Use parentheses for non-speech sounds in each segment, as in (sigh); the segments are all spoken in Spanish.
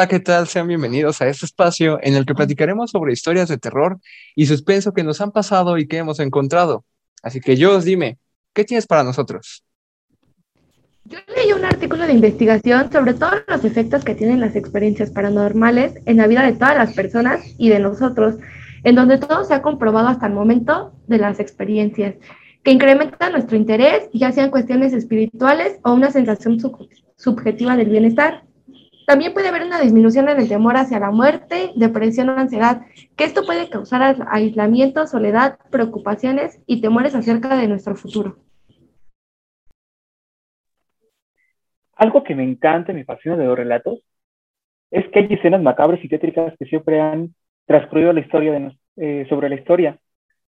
Hola, ¿qué tal? Sean bienvenidos a este espacio en el que platicaremos sobre historias de terror y suspenso que nos han pasado y que hemos encontrado. Así que yo os dime, ¿qué tienes para nosotros? Yo leí un artículo de investigación sobre todos los efectos que tienen las experiencias paranormales en la vida de todas las personas y de nosotros, en donde todo se ha comprobado hasta el momento de las experiencias, que incrementan nuestro interés, ya sean cuestiones espirituales o una sensación subjetiva del bienestar. También puede haber una disminución en el temor hacia la muerte, depresión o ansiedad, que esto puede causar aislamiento, soledad, preocupaciones y temores acerca de nuestro futuro. Algo que me encanta y me fascina de los relatos es que hay escenas macabras y tétricas que siempre han transcurrido la historia eh, sobre la historia.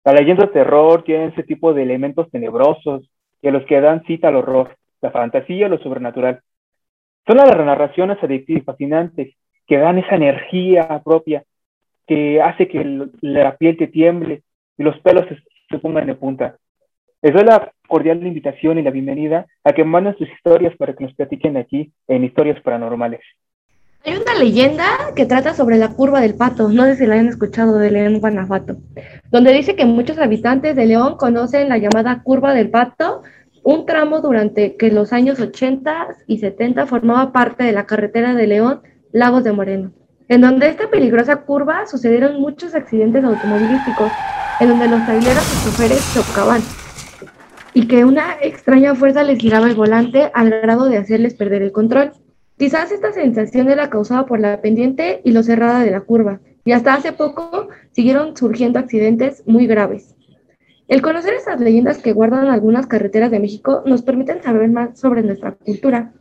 La leyenda de terror tiene ese tipo de elementos tenebrosos y a los que dan cita al horror, la fantasía lo sobrenatural. Son las narraciones adictivas y fascinantes que dan esa energía propia que hace que la piel te tiemble y los pelos se, pongan de punta. Les doy la cordial invitación y la bienvenida a que manden sus historias para que nos platiquen aquí en Historias Paranormales. Hay una leyenda que trata sobre la curva del pato, no sé si la han escuchado de León, Guanajuato, donde dice que muchos habitantes de León conocen la llamada curva del pato un tramo durante que los años 80 y 70 formaba parte de la carretera de León, Lagos de Moreno, en donde esta peligrosa curva sucedieron muchos accidentes automovilísticos, en donde los traileros y choferes chocaban y que una extraña fuerza les giraba el volante al grado de hacerles perder el control. Quizás esta sensación era causada por la pendiente y lo cerrada de la curva, y hasta hace poco siguieron surgiendo accidentes muy graves. El conocer estas leyendas que guardan algunas carreteras de México nos permiten saber más sobre nuestra cultura,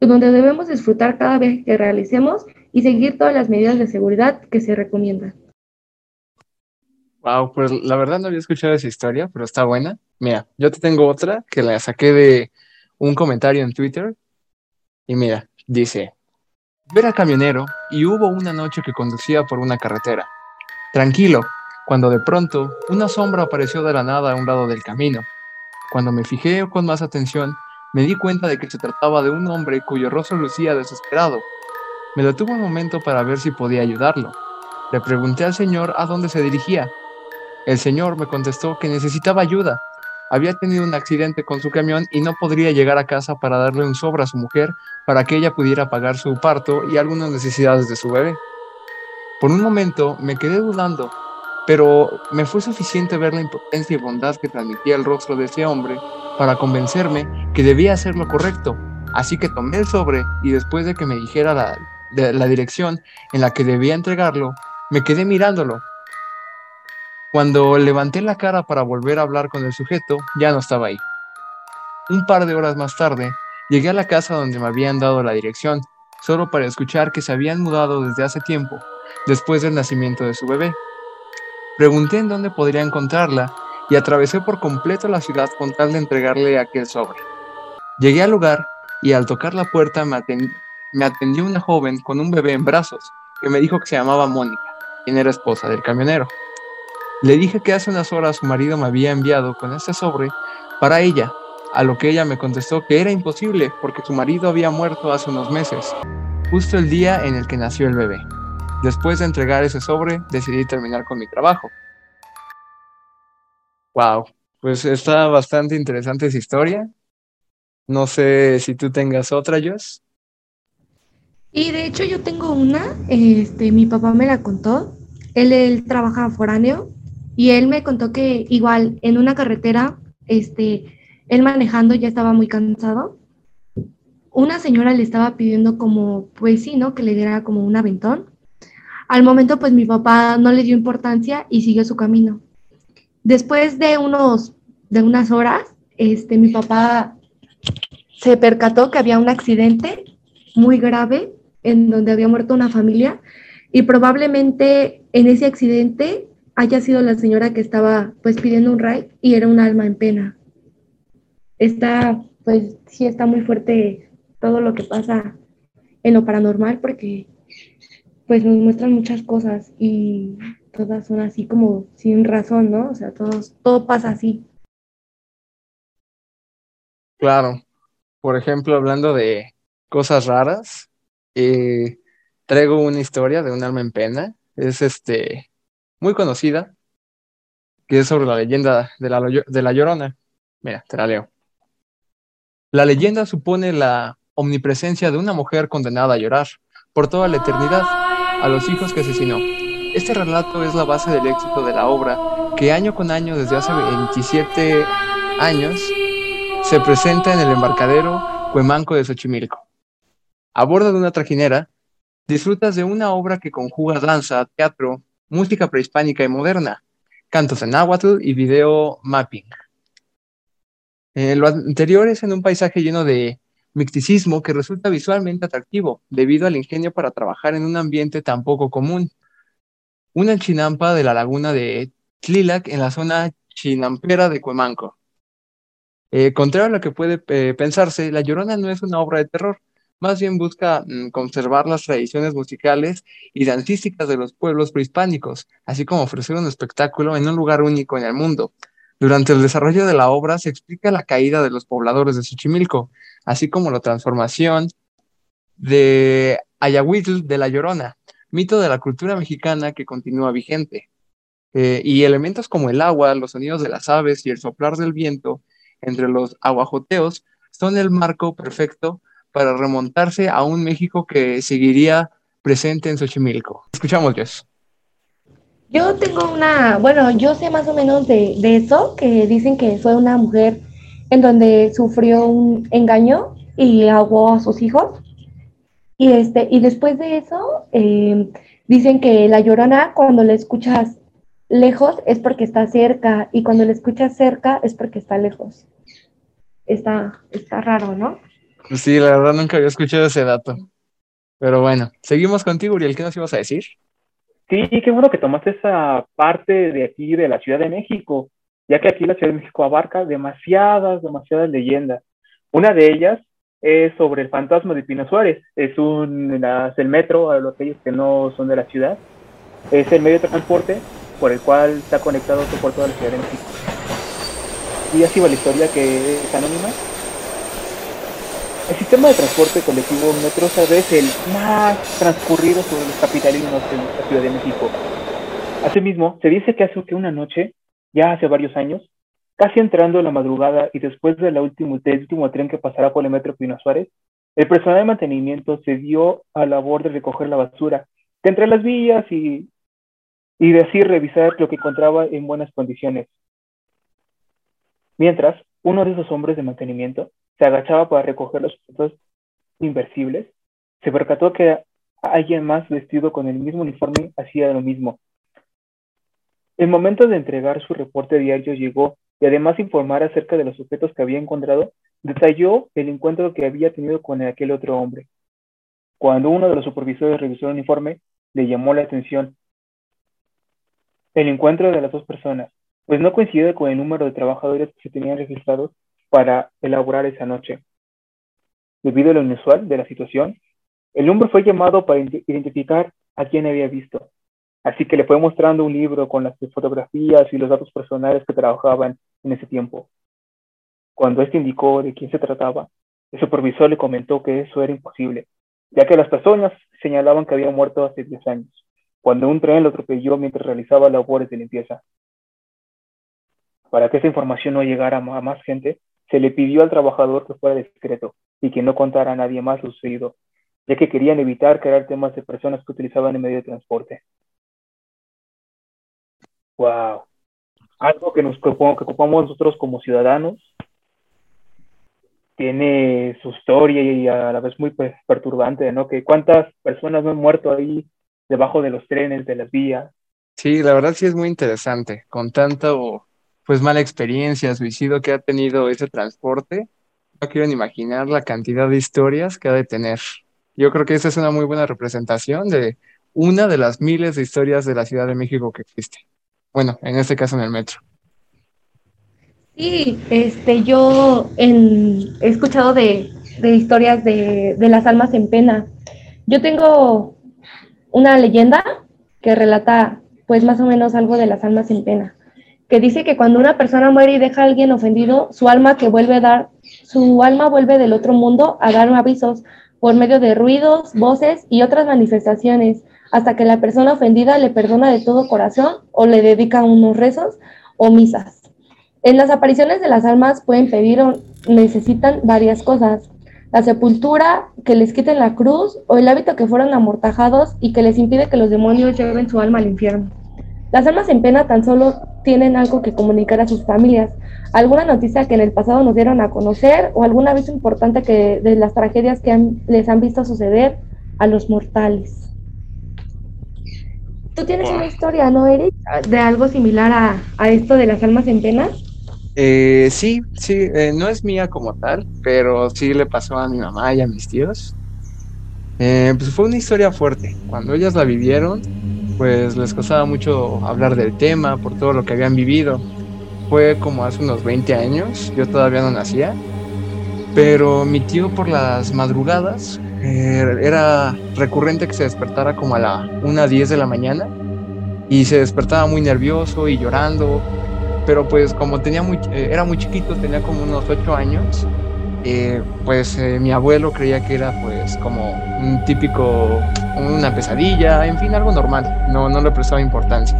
donde debemos disfrutar cada vez que realicemos y seguir todas las medidas de seguridad que se recomiendan. Wow, pues la verdad no había escuchado esa historia, pero está buena. Mira, yo te tengo otra que la saqué de un comentario en Twitter. Y mira, dice, ver a camionero y hubo una noche que conducía por una carretera. Tranquilo, cuando de pronto una sombra apareció de la nada a un lado del camino. Cuando me fijé con más atención, me di cuenta de que se trataba de un hombre cuyo rostro lucía desesperado. Me detuve un momento para ver si podía ayudarlo. Le pregunté al señor a dónde se dirigía. El señor me contestó que necesitaba ayuda. Había tenido un accidente con su camión y no podría llegar a casa para darle un sobre a su mujer para que ella pudiera pagar su parto y algunas necesidades de su bebé. Por un momento me quedé dudando pero me fue suficiente ver la impotencia y bondad que transmitía el rostro de ese hombre para convencerme que debía hacer lo correcto. Así que tomé el sobre y después de que me dijera la, la dirección en la que debía entregarlo, me quedé mirándolo. Cuando levanté la cara para volver a hablar con el sujeto, ya no estaba ahí. Un par de horas más tarde, llegué a la casa donde me habían dado la dirección, solo para escuchar que se habían mudado desde hace tiempo, después del nacimiento de su bebé. Pregunté en dónde podría encontrarla y atravesé por completo la ciudad con tal de entregarle aquel sobre. Llegué al lugar y al tocar la puerta me, atendió una joven con un bebé en brazos que me dijo que se llamaba Mónica, quien era esposa del camionero. Le dije que hace unas horas su marido me había enviado con este sobre para ella, a lo que ella me contestó que era imposible porque su marido había muerto hace unos meses, justo el día en el que nació el bebé. Después de entregar ese sobre, decidí terminar con mi trabajo. Wow, pues está bastante interesante esa historia. No sé si tú tengas otra, Jos. Y de hecho yo tengo una, este, mi papá me la contó. Él, él trabaja foráneo y él me contó que igual en una carretera, este, él manejando ya estaba muy cansado. Una señora le estaba pidiendo como, pues sí, ¿no? Que le diera como un aventón. Al momento, pues mi papá no le dio importancia y siguió su camino. Después de unos, de unas horas, este, mi papá se percató que había un accidente muy grave en donde había muerto una familia y probablemente en ese accidente haya sido la señora que estaba pues pidiendo un ride y era un alma en pena. Está, pues sí está muy fuerte todo lo que pasa en lo paranormal porque pues nos muestran muchas cosas y todas son así como sin razón, ¿no? O sea, todos, todo pasa así. Claro. Por ejemplo, hablando de cosas raras, eh, traigo una historia de un alma en pena. Es este muy conocida, que es sobre la leyenda de la, de la Llorona. Mira, te la leo. La leyenda supone la omnipresencia de una mujer condenada a llorar por toda la eternidad a los hijos que asesinó. Este relato es la base del éxito de la obra que año con año desde hace 27 años se presenta en el embarcadero Cuemanco de Xochimilco. A bordo de una trajinera, disfrutas de una obra que conjuga danza, teatro, música prehispánica y moderna, cantos en náhuatl y video mapping. Eh, lo anterior es en un paisaje lleno de misticismo que resulta visualmente atractivo debido al ingenio para trabajar en un ambiente tan poco común. Una chinampa de la laguna de Tlilac en la zona chinampera de Cuemanco. Eh, contrario a lo que puede eh, pensarse, La Llorona no es una obra de terror, más bien busca mm, conservar las tradiciones musicales y dancísticas de los pueblos prehispánicos, así como ofrecer un espectáculo en un lugar único en el mundo. Durante el desarrollo de la obra se explica la caída de los pobladores de Xochimilco, así como la transformación de Ayahuitl de la Llorona, mito de la cultura mexicana que continúa vigente. Eh, y elementos como el agua, los sonidos de las aves y el soplar del viento entre los aguajoteos son el marco perfecto para remontarse a un México que seguiría presente en Xochimilco. Escuchamos, Jess. Yo tengo una, bueno, yo sé más o menos de, eso, que dicen que fue una mujer en donde sufrió un engaño y ahogó a sus hijos. Y, este, y después de eso, eh, dicen que la llorona, cuando la escuchas lejos, es porque está cerca, y cuando la escuchas cerca, es porque está lejos. Está, está raro, ¿no? Sí, la verdad nunca había escuchado ese dato. Pero bueno, seguimos contigo, Uriel. ¿Qué nos ibas a decir? Sí, qué bueno que tomaste esa parte de aquí de la Ciudad de México, ya que aquí la Ciudad de México abarca demasiadas, demasiadas leyendas. Una de ellas es sobre el fantasma de Pino Suárez. Es un es el metro, a los aquellos que no son de la ciudad. Es el medio de transporte por el cual está conectado por toda la Ciudad de México. Y así va la historia que es anónima el sistema de transporte colectivo metro es el más transcurrido sobre los capitalismos de la Ciudad de México. Asimismo, se dice que hace que una noche, ya hace varios años, casi entrando en la madrugada y después del último, último tren que pasará por el metro Pino Suárez, el personal de mantenimiento se dio a la labor de recoger la basura de entre las vías y, y de así revisar lo que encontraba en buenas condiciones. Mientras, uno de esos hombres de mantenimiento se agachaba para recoger los objetos inversibles, se percató que alguien más vestido con el mismo uniforme hacía lo mismo. El momento de entregar su reporte diario llegó y además informar acerca de los objetos que había encontrado, detalló el encuentro que había tenido con aquel otro hombre. Cuando uno de los supervisores revisó el uniforme, le llamó la atención el encuentro de las dos personas, pues no coincidía con el número de trabajadores que se tenían registrados para elaborar esa noche. Debido a lo inusual de la situación, el hombre fue llamado para identificar a quién había visto. Así que le fue mostrando un libro con las fotografías y los datos personales que trabajaban en ese tiempo. Cuando este indicó de quién se trataba, el supervisor le comentó que eso era imposible, ya que las personas señalaban que había muerto hace 10 años, cuando un tren lo atropelló mientras realizaba labores de limpieza. Para que esa información no llegara a más gente, se le pidió al trabajador que fuera discreto y que no contara a nadie más lo sucedido, ya que querían evitar crear temas de personas que utilizaban el medio de transporte. Wow. Algo que nos que ocupamos nosotros como ciudadanos tiene su historia y a la vez muy perturbante, ¿no? Que cuántas personas han muerto ahí debajo de los trenes, de las vías. Sí, la verdad sí es muy interesante, con tanto pues mala experiencia, suicidio que ha tenido ese transporte, no quiero imaginar la cantidad de historias que ha de tener. Yo creo que esa es una muy buena representación de una de las miles de historias de la Ciudad de México que existe. Bueno, en este caso en el metro. Sí, este, yo he escuchado de, historias de, de las almas en pena. Yo tengo una leyenda que relata pues más o menos algo de las almas en pena que dice que cuando una persona muere y deja a alguien ofendido, su alma que vuelve a dar, su alma vuelve del otro mundo a dar avisos por medio de ruidos, voces y otras manifestaciones, hasta que la persona ofendida le perdona de todo corazón o le dedica unos rezos o misas. En las apariciones de las almas pueden pedir o necesitan varias cosas. La sepultura, que les quiten la cruz o el hábito que fueron amortajados y que les impide que los demonios lleven su alma al infierno. Las almas en pena tan solo tienen algo que comunicar a sus familias, alguna noticia que en el pasado nos dieron a conocer o algún aviso importante que, de las tragedias que les han visto suceder a los mortales. Tú tienes una historia, ¿no, Eric? De algo similar a, a esto de las almas en pena. Eh, sí, sí, eh, no es mía como tal, pero sí le pasó a mi mamá y a mis tíos. Eh, pues fue una historia fuerte. Cuando ellas la vivieron, pues les costaba mucho hablar del tema por todo lo que habían vivido. Fue como hace unos 20 años, yo todavía no nacía, pero mi tío por las madrugadas era recurrente que se despertara como a la 1.10 de la mañana y se despertaba muy nervioso y llorando pero pues como tenía muy, eh, era muy chiquito, tenía como unos ocho años, eh, pues eh, mi abuelo creía que era pues como un típico, una pesadilla, en fin, algo normal, no, no le prestaba importancia.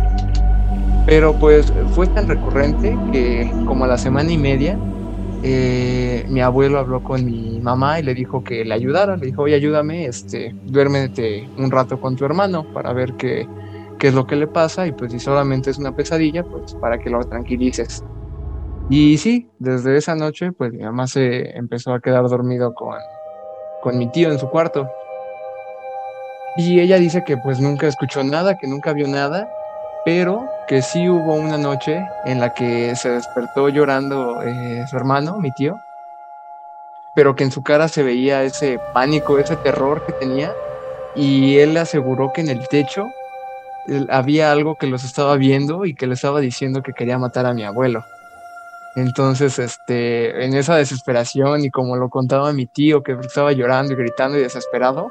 Pero pues fue tan recurrente que como a la semana y media, mi abuelo habló con mi mamá y le dijo que le ayudara, le dijo, oye, ayúdame, este, duérmete un rato con tu hermano para ver qué qué es lo que le pasa y pues si solamente es una pesadilla, pues para que lo tranquilices. Y sí, desde esa noche pues mi mamá se empezó a quedar dormido con, con mi tío en su cuarto. Y ella dice que pues nunca escuchó nada, que nunca vio nada, pero que sí hubo una noche en la que se despertó llorando eh, su hermano, mi tío, pero que en su cara se veía ese pánico, ese terror que tenía, y él aseguró que en el techo había algo que los estaba viendo y que le estaba diciendo que quería matar a mi abuelo. Entonces, este, en esa desesperación y como lo contaba mi tío que estaba llorando y gritando y desesperado,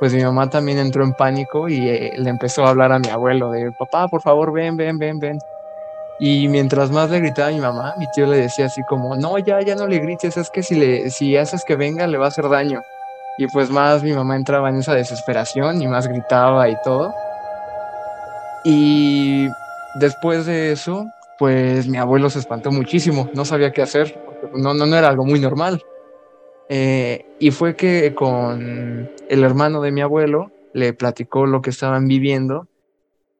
pues mi mamá también entró en pánico y eh, le empezó a hablar a mi abuelo de, papá, por favor, ven, ven, ven, ven. Y mientras más le gritaba a mi mamá, mi tío le decía así como, no, ya, ya no le grites, es que si, le, si haces que venga le va a hacer daño. Y pues más mi mamá entraba en esa desesperación y más gritaba y todo. Y después de eso, pues mi abuelo se espantó muchísimo, no sabía qué hacer, no, no, no era algo muy normal. Eh, y fue que con el hermano de mi abuelo le platicó lo que estaban viviendo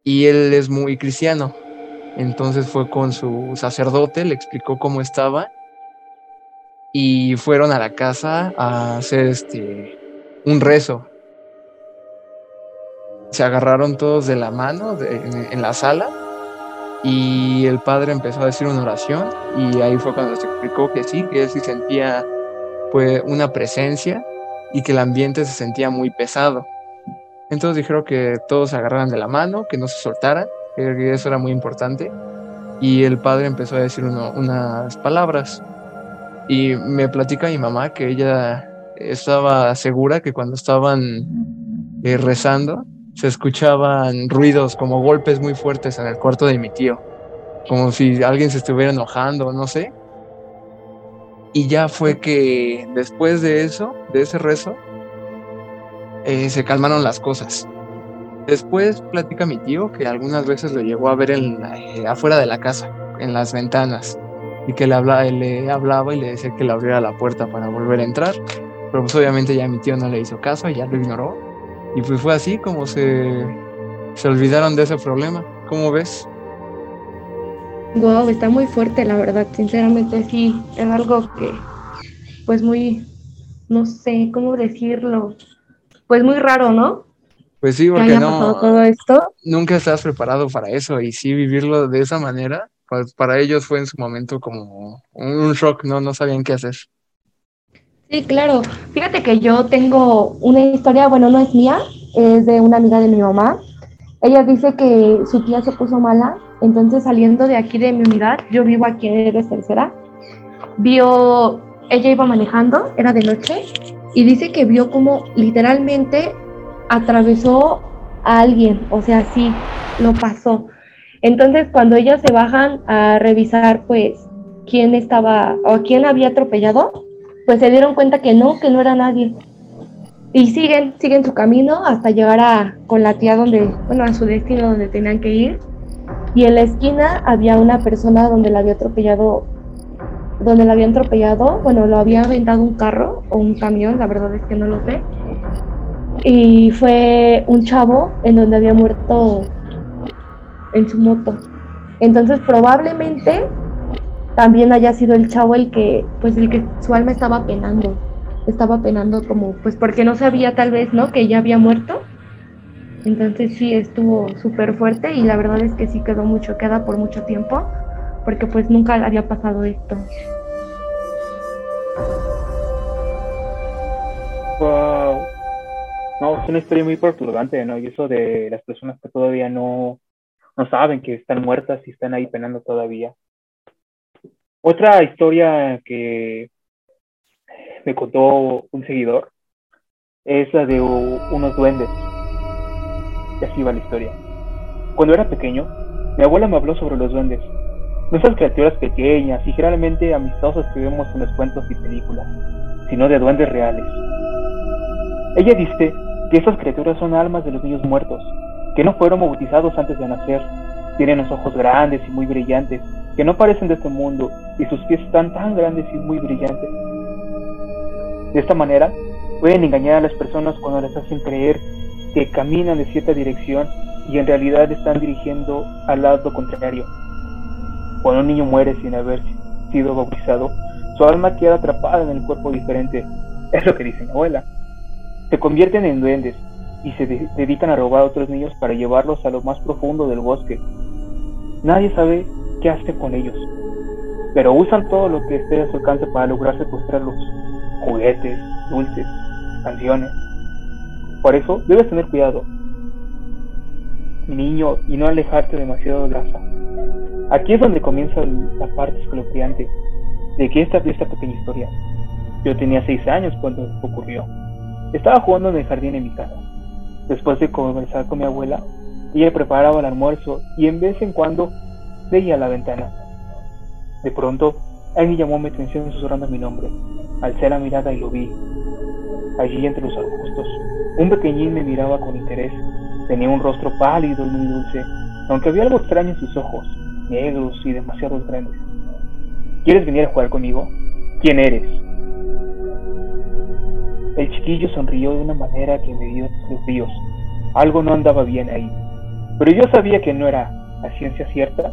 y él es muy cristiano. Entonces fue con su sacerdote, le explicó cómo estaba y fueron a la casa a hacer este un rezo se agarraron todos de la mano en, la sala y el padre empezó a decir una oración y ahí fue cuando se explicó que sí, que él sí sentía pues una presencia y que el ambiente se sentía muy pesado. Entonces dijeron que todos se agarraran de la mano, que no se soltaran, que eso era muy importante. Y el padre empezó a decir unas palabras. Y me platica mi mamá que ella estaba segura que cuando estaban eh, rezando, se escuchaban ruidos como golpes muy fuertes en el cuarto de mi tío, como si alguien se estuviera enojando, no sé. Y ya fue que después de eso, de ese rezo, eh, se calmaron las cosas. Después platica mi tío que algunas veces lo llegó a ver en eh, afuera de la casa, en las ventanas, y que le, hablaba, le hablaba y le decía que le abriera la puerta para volver a entrar. Pero pues obviamente ya mi tío no le hizo caso, ya lo ignoró y pues fue así como se, se olvidaron de ese problema. ¿Cómo ves? Wow, está muy fuerte, la verdad. Sinceramente, sí, es algo que, pues muy, no sé cómo decirlo, pues muy raro, ¿no? Pues sí, porque no. Todo esto. Nunca estás preparado para eso y sí vivirlo de esa manera, pues para ellos fue en su momento como un shock, no, no sabían qué hacer. Sí, claro. Fíjate que yo tengo una historia, bueno, no es mía, es de una amiga de mi mamá. Ella dice que su tía se puso mala, entonces saliendo de aquí de mi unidad, yo vivo aquí en Eres Tercera, vio, ella iba manejando, era de noche, y dice que vio como literalmente atravesó a alguien, o sea, sí, lo pasó. Entonces, cuando ellas se bajan a revisar, pues, quién estaba o quién había atropellado, pues se dieron cuenta que no, que no era nadie. y siguen, siguen su camino hasta llegar a, con la tía donde, bueno, a su destino donde tenían que ir. Y en la esquina había una persona donde la había atropellado, donde la había atropellado, bueno, lo había aventado un carro o un camión, la verdad es que no lo sé. Y fue un chavo en donde había muerto en su moto. Entonces probablemente también haya sido el chavo el que, pues el que su alma estaba penando estaba penando como, pues porque no sabía tal vez, ¿no? Que ya había muerto. Entonces sí, estuvo súper fuerte y la verdad es que sí quedó muy choqueada por mucho tiempo, porque pues nunca había pasado esto. Wow. No, es una historia muy perturbante, ¿no? Y eso de las personas que todavía no, no saben que están muertas y están ahí penando todavía. Otra historia que me contó un seguidor es la de unos duendes. Y así va la historia. Cuando era pequeño, mi abuela me habló sobre los duendes. No esas criaturas pequeñas y generalmente amistosas que vemos en los cuentos y películas, sino de duendes reales. Ella dice que esas criaturas son almas de los niños muertos, que no fueron bautizados antes de nacer. Tienen los ojos grandes y muy brillantes, que no parecen de este mundo, y sus pies están tan grandes y muy brillantes de esta manera, pueden engañar a las personas cuando les hacen creer que caminan de cierta dirección y en realidad están dirigiendo al lado contrario. Cuando un niño muere sin haber sido bautizado, su alma queda atrapada en el cuerpo diferente. Es lo que dice mi abuela. Se convierten en duendes y se dedican a robar a otros niños para llevarlos a lo más profundo del bosque. Nadie sabe qué hace con ellos, pero usan todo lo que esté a su alcance para lograr secuestrarlos juguetes, dulces, canciones. Por eso debes tener cuidado, niño, y no alejarte demasiado de casa. Aquí es donde comienza la parte escalofriante de que esta, esta pequeña historia. Yo tenía seis años cuando ocurrió. Estaba jugando en el jardín en mi casa. Después de conversar con mi abuela, ella preparaba el almuerzo y en vez en cuando veía la ventana. De pronto, alguien llamó mi atención susurrando mi nombre. Alcé la mirada y lo vi. Allí entre los arbustos, un pequeñín me miraba con interés. Tenía un rostro pálido y muy dulce, aunque había algo extraño en sus ojos, negros y demasiado grandes. ¿Quieres venir a jugar conmigo? ¿Quién eres? El chiquillo sonrió de una manera que me dio fríos. Algo no andaba bien ahí. Pero yo sabía que no era a ciencia cierta.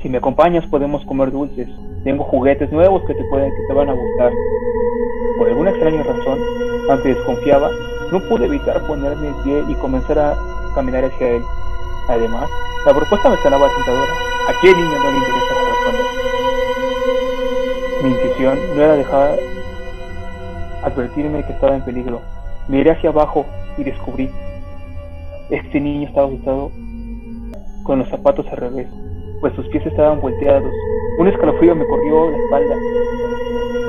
Si me acompañas podemos comer dulces, tengo juguetes nuevos que te pueden que te van a gustar. Por alguna extraña razón, aunque desconfiaba, no pude evitar ponerme en pie y comenzar a caminar hacia él. Además, la propuesta me sonaba tentadora. ¿A qué niño no le interesa jugar con él? Mi intuición no era dejar advertirme que estaba en peligro. Miré hacia abajo y descubrí. Este niño estaba asustado con los zapatos al revés, pues sus pies estaban volteados un escalofrío me corrió la espalda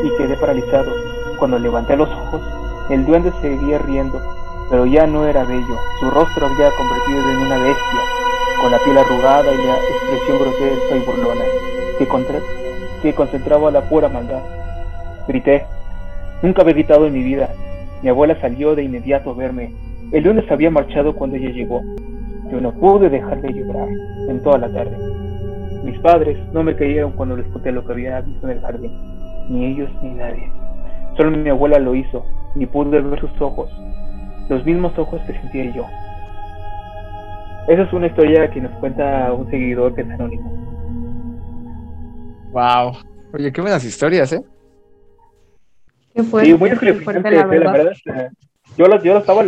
y quedé paralizado. Cuando levanté los ojos, el duende seguía riendo, pero ya no era bello. Su rostro había convertido en una bestia, con la piel arrugada y la expresión grotesca y burlona, que, que concentraba la pura maldad. Grité. Nunca había gritado en mi vida. Mi abuela salió de inmediato a verme. El lunes había marchado cuando ella llegó. Yo no pude dejar de llorar en toda la tarde. Mis padres no me creyeron cuando les conté lo que había visto en el jardín, ni ellos ni nadie. Solo mi abuela lo hizo, ni pude ver sus ojos, los mismos ojos que sentía yo. Esa es una historia que nos cuenta un seguidor que es anónimo. Wow. Oye, qué buenas historias, ¿eh? Qué fuerte, sí, muy fuerte, la verdad. La verdad yo, lo, yo estaba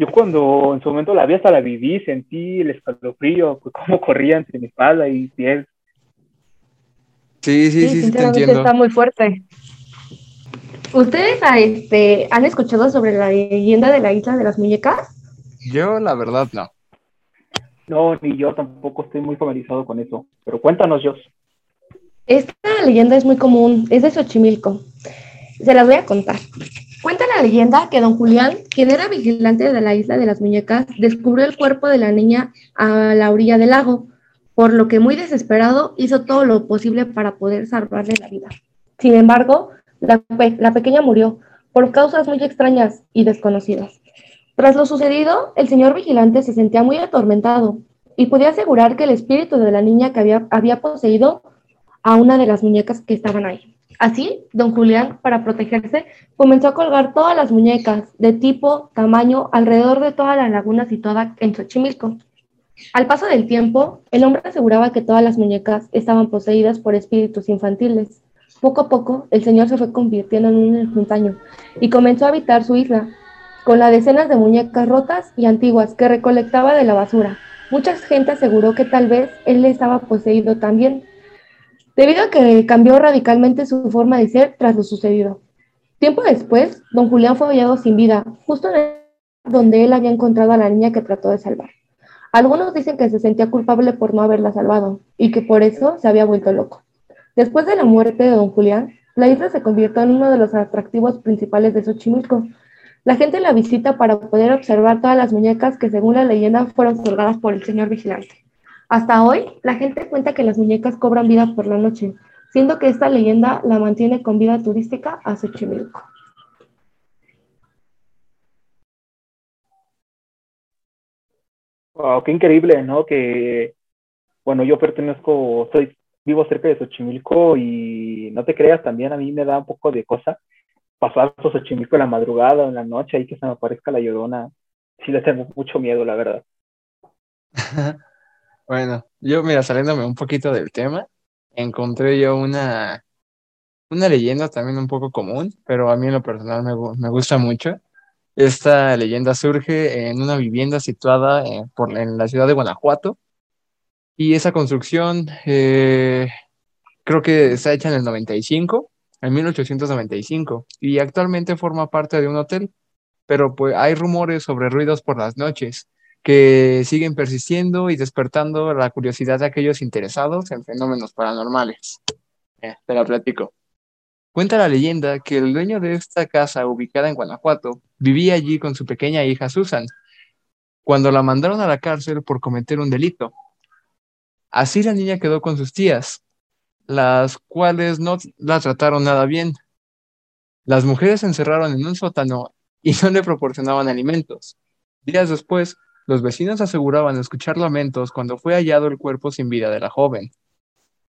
yo cuando en su momento la vi hasta la viví, sentí el escalofrío, pues cómo corría entre mi espalda y piel. Sí, sí, sí, sí, te entiendo. Está muy fuerte. ¿Ustedes ah, este, han escuchado sobre la leyenda de la isla de las muñecas? Yo, la verdad, no. No, ni yo tampoco estoy muy familiarizado con eso. Pero cuéntanos, Jos. Esta leyenda es muy común, es de Xochimilco. Se las voy a contar. Cuenta la leyenda que don Julián, quien era vigilante de la isla de las muñecas, descubrió el cuerpo de la niña a la orilla del lago, por lo que muy desesperado hizo todo lo posible para poder salvarle la vida. Sin embargo, la, pequeña murió, por causas muy extrañas y desconocidas. Tras lo sucedido, el señor vigilante se sentía muy atormentado y podía asegurar que el espíritu de la niña que había, había poseído a una de las muñecas que estaban ahí. Así, don Julián, para protegerse, comenzó a colgar todas las muñecas de tipo, tamaño, alrededor de toda la laguna situada en Xochimilco. Al paso del tiempo, el hombre aseguraba que todas las muñecas estaban poseídas por espíritus infantiles. Poco a poco, el señor se fue convirtiendo en un ermitaño y comenzó a habitar su isla, con las decenas de muñecas rotas y antiguas que recolectaba de la basura. Mucha gente aseguró que tal vez él estaba poseído también, debido a que cambió radicalmente su forma de ser tras lo sucedido. Tiempo después, don Julián fue hallado sin vida, justo donde él había encontrado a la niña que trató de salvar. Algunos dicen que se sentía culpable por no haberla salvado y que por eso se había vuelto loco. Después de la muerte de don Julián, la isla se convirtió en uno de los atractivos principales de Xochimilco, la gente la visita para poder observar todas las muñecas que según la leyenda fueron colgadas por el señor vigilante. Hasta hoy, la gente cuenta que las muñecas cobran vida por la noche, siendo que esta leyenda la mantiene con vida turística a Xochimilco. Wow, qué increíble, ¿no? Que, bueno, yo pertenezco, soy, vivo cerca de Xochimilco y no te creas, también a mí me da un poco de cosa pasar por Xochimilco en la madrugada o en la noche ahí que se me aparezca la llorona, sí le tengo mucho miedo, la verdad. (laughs) bueno, yo, mira, saliéndome un poquito del tema, encontré yo una, una leyenda también un poco común, pero a mí en lo personal me, me gusta mucho. Esta leyenda surge en una vivienda situada en, eh, por, en la ciudad de Guanajuato. Y esa construcción eh, creo que está hecha en el 95 en 1895 y actualmente forma parte de un hotel, pero pues hay rumores sobre ruidos por las noches que siguen persistiendo y despertando la curiosidad de aquellos interesados en fenómenos paranormales. Eh, te platico. Cuenta la leyenda que el dueño de esta casa ubicada en Guanajuato vivía allí con su pequeña hija Susan, cuando la mandaron a la cárcel por cometer un delito. Así la niña quedó con sus tías, las cuales no la trataron nada bien. Las mujeres se encerraron en un sótano y (laughs) no le proporcionaban alimentos. Días después, los vecinos aseguraban escuchar lamentos cuando fue hallado el cuerpo sin vida de la joven.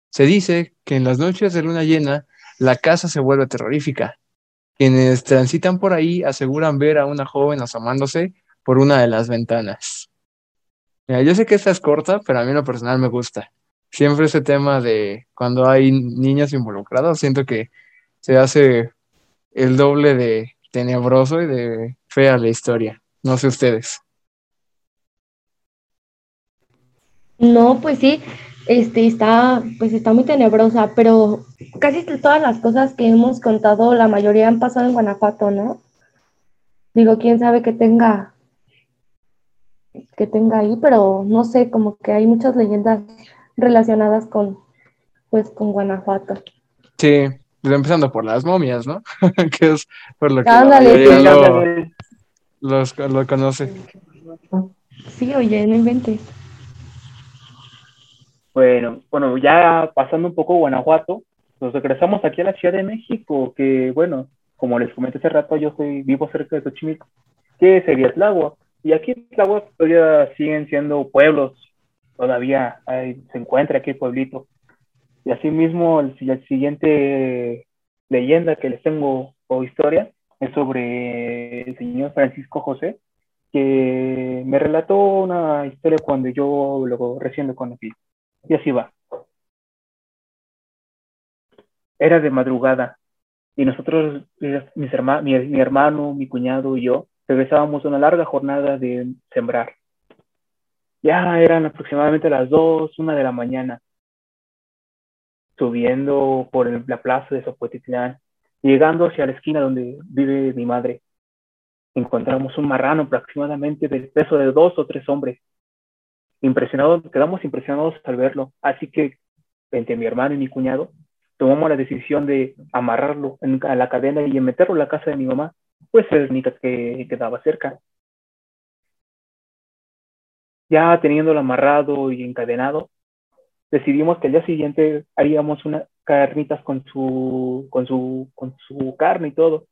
Se dice que en las noches de luna llena, la casa se vuelve terrorífica. Quienes transitan por ahí aseguran ver a una joven asomándose por una de las ventanas. yo sé que esta es corta, pero a mí en lo personal me gusta siempre ese tema de cuando hay niños involucrados, siento que se hace el doble de tenebroso y de fea la historia. No sé ustedes. No, pues sí, este está, pues está muy tenebrosa, pero casi todas las cosas que hemos contado, la mayoría han pasado en Guanajuato, ¿no? Digo, quién sabe que tenga, que tenga ahí, pero no sé, como que hay muchas leyendas relacionadas con, pues, con Guanajuato. Sí, pues empezando por las momias, ¿no? (laughs) que es por lo que lo, conoce. Sí, oye, no inventes. Bueno, bueno, ya pasando un poco Guanajuato, nos regresamos aquí a la Ciudad de México, que bueno, como les comenté hace rato, yo soy vivo cerca de Xochimilco, que sería Tláhuac. Y aquí en Tláhuac todavía siguen siendo pueblos todavía se encuentra aquí el pueblito. Y asimismo, el, el siguiente leyenda que les tengo o historia es sobre el señor Francisco José, que me relató una historia cuando yo lo recién lo conocí. Y así va. Era de madrugada y nosotros, mis mi, hermano, mi cuñado y yo, regresábamos a una larga jornada de sembrar. Ya eran aproximadamente las dos, una de la mañana, subiendo por la plaza de Zapotitlán, llegando hacia la esquina donde vive mi madre. Encontramos un marrano aproximadamente del peso de dos o tres hombres. Impresionados, quedamos impresionados al verlo, así que entre mi hermano y mi cuñado tomamos la decisión de amarrarlo en, a la cadena y meterlo en la casa de mi mamá, pues es la que quedaba cerca. Ya teniéndolo amarrado y encadenado, decidimos que el día siguiente haríamos unas carnitas con su, con su, con su carne y todo.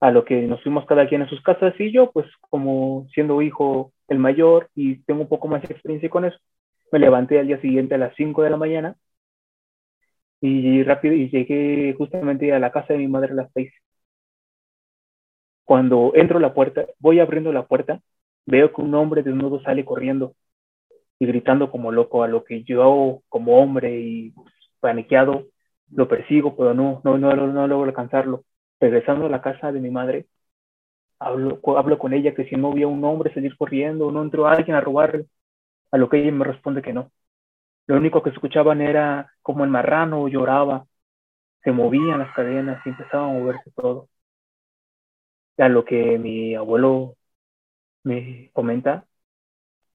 A lo que nos fuimos cada quien a sus casas y yo, pues como siendo hijo el mayor y tengo un poco más de experiencia con eso, me levanté al día siguiente a las 5 de la mañana y rápido y llegué justamente a la casa de mi madre a las 6. Cuando entro la puerta, voy abriendo la puerta, veo que un hombre desnudo sale corriendo y gritando como loco, a lo que yo como hombre y paniqueado lo persigo, pero no, no, no, no logro alcanzarlo. Regresando a la casa de mi madre, hablo, hablo con ella que si no había un hombre salir corriendo, no entró alguien a robarle, a lo que ella me responde que no. Lo único que escuchaban era como el marrano lloraba, se movían las cadenas y empezaba a moverse todo. A lo que mi abuelo me comenta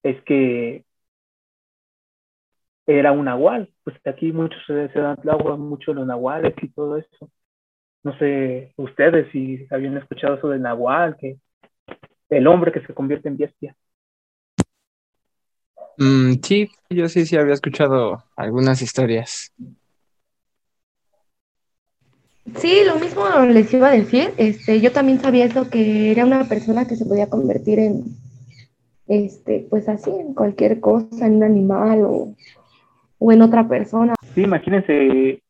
es que era un nahual, pues aquí muchos se, dan agua, mucho los nahuales y todo eso. No sé, ustedes si habían escuchado eso del nahual, que el hombre que se convierte en bestia. Mm, sí, yo sí, sí había escuchado algunas historias. Sí, lo mismo les iba a decir. Este, yo también sabía eso que era una persona que se podía convertir en, este, pues así, en cualquier cosa, en un animal o, o en otra persona. Sí, imagínense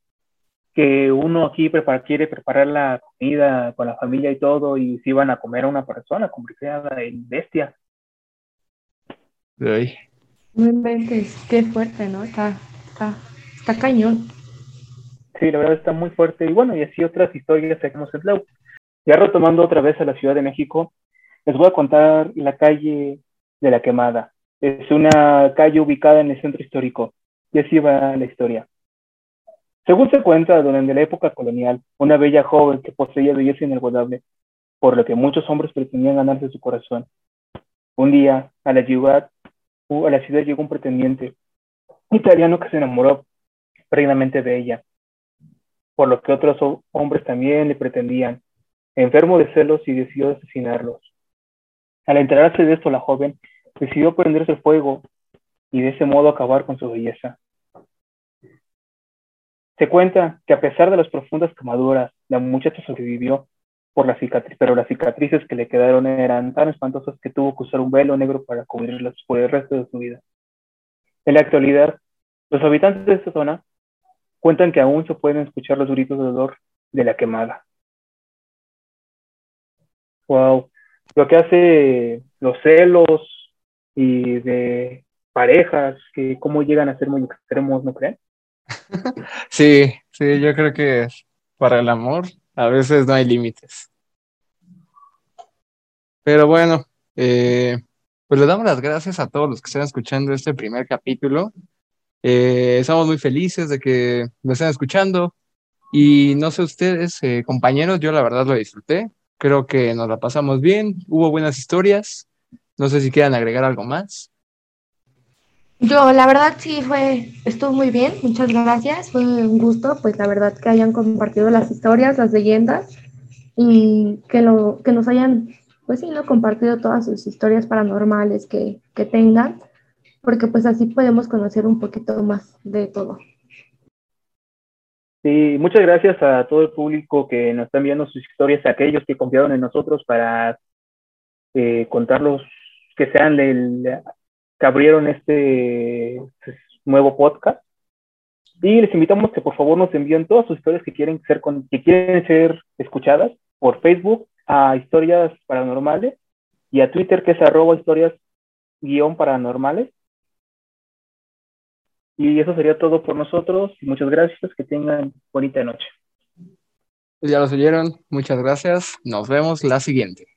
que uno aquí prepara, quiere preparar la comida con la familia y todo, y si van a comer a una persona convertida en bestia. Ay. No inventes, qué fuerte, ¿no? Está, está, está cañón. Sí, la verdad está muy fuerte. Y bueno, y así otras historias que hemos en Ya retomando otra vez a la Ciudad de México, les voy a contar la calle de la Quemada. Es una calle ubicada en el centro histórico. Y así va la historia. Según se cuenta, durante la época colonial, una bella joven que poseía belleza inigualable, por lo que muchos hombres pretendían ganarse su corazón. Un día, a la ciudad, a la ciudad llegó un pretendiente italiano que se enamoró perdidamente de ella, por lo que otros hombres también le pretendían, enfermo de celos y decidió asesinarlos. Al enterarse de esto, la joven decidió prenderse fuego y de ese modo acabar con su belleza. Se cuenta que a pesar de las profundas quemaduras, la muchacha sobrevivió por la cicatriz, pero las cicatrices que le quedaron eran tan espantosas que tuvo que usar un velo negro para cubrirlas por el resto de su vida. En la actualidad, los habitantes de esta zona cuentan que aún se pueden escuchar los gritos de dolor de la quemada. Wow, lo que hace los celos y de parejas, que cómo llegan a ser muy extremos, ¿no creen? Sí, sí, yo creo que para el amor a veces no hay límites. Pero bueno, eh, pues le damos las gracias a todos los que están escuchando este primer capítulo. Eh, estamos muy felices de que lo estén escuchando. Y no sé ustedes, eh, compañeros, yo la verdad lo disfruté. Creo que nos la pasamos bien, hubo buenas historias. No sé si quieran agregar algo más. Yo, la verdad, sí, fue, estuvo muy bien, muchas gracias, fue un gusto, pues la verdad que hayan compartido las historias, las leyendas y que, lo, que nos hayan, pues sí, ¿no? compartido todas sus historias paranormales que, que tengan, porque pues así podemos conocer un poquito más de todo. Sí, muchas gracias a todo el público que nos está enviando sus historias, a aquellos que confiaron en nosotros para eh, contarlos que sean del que abrieron este pues, nuevo podcast. Y les invitamos que por favor nos envíen todas sus historias que quieren ser, que quieren ser escuchadas por Facebook a historias paranormales y a Twitter que es arroba historias guion paranormales. Y eso sería todo por nosotros. Muchas gracias. Que tengan bonita noche. Ya lo oyeron. Muchas gracias. Nos vemos la siguiente.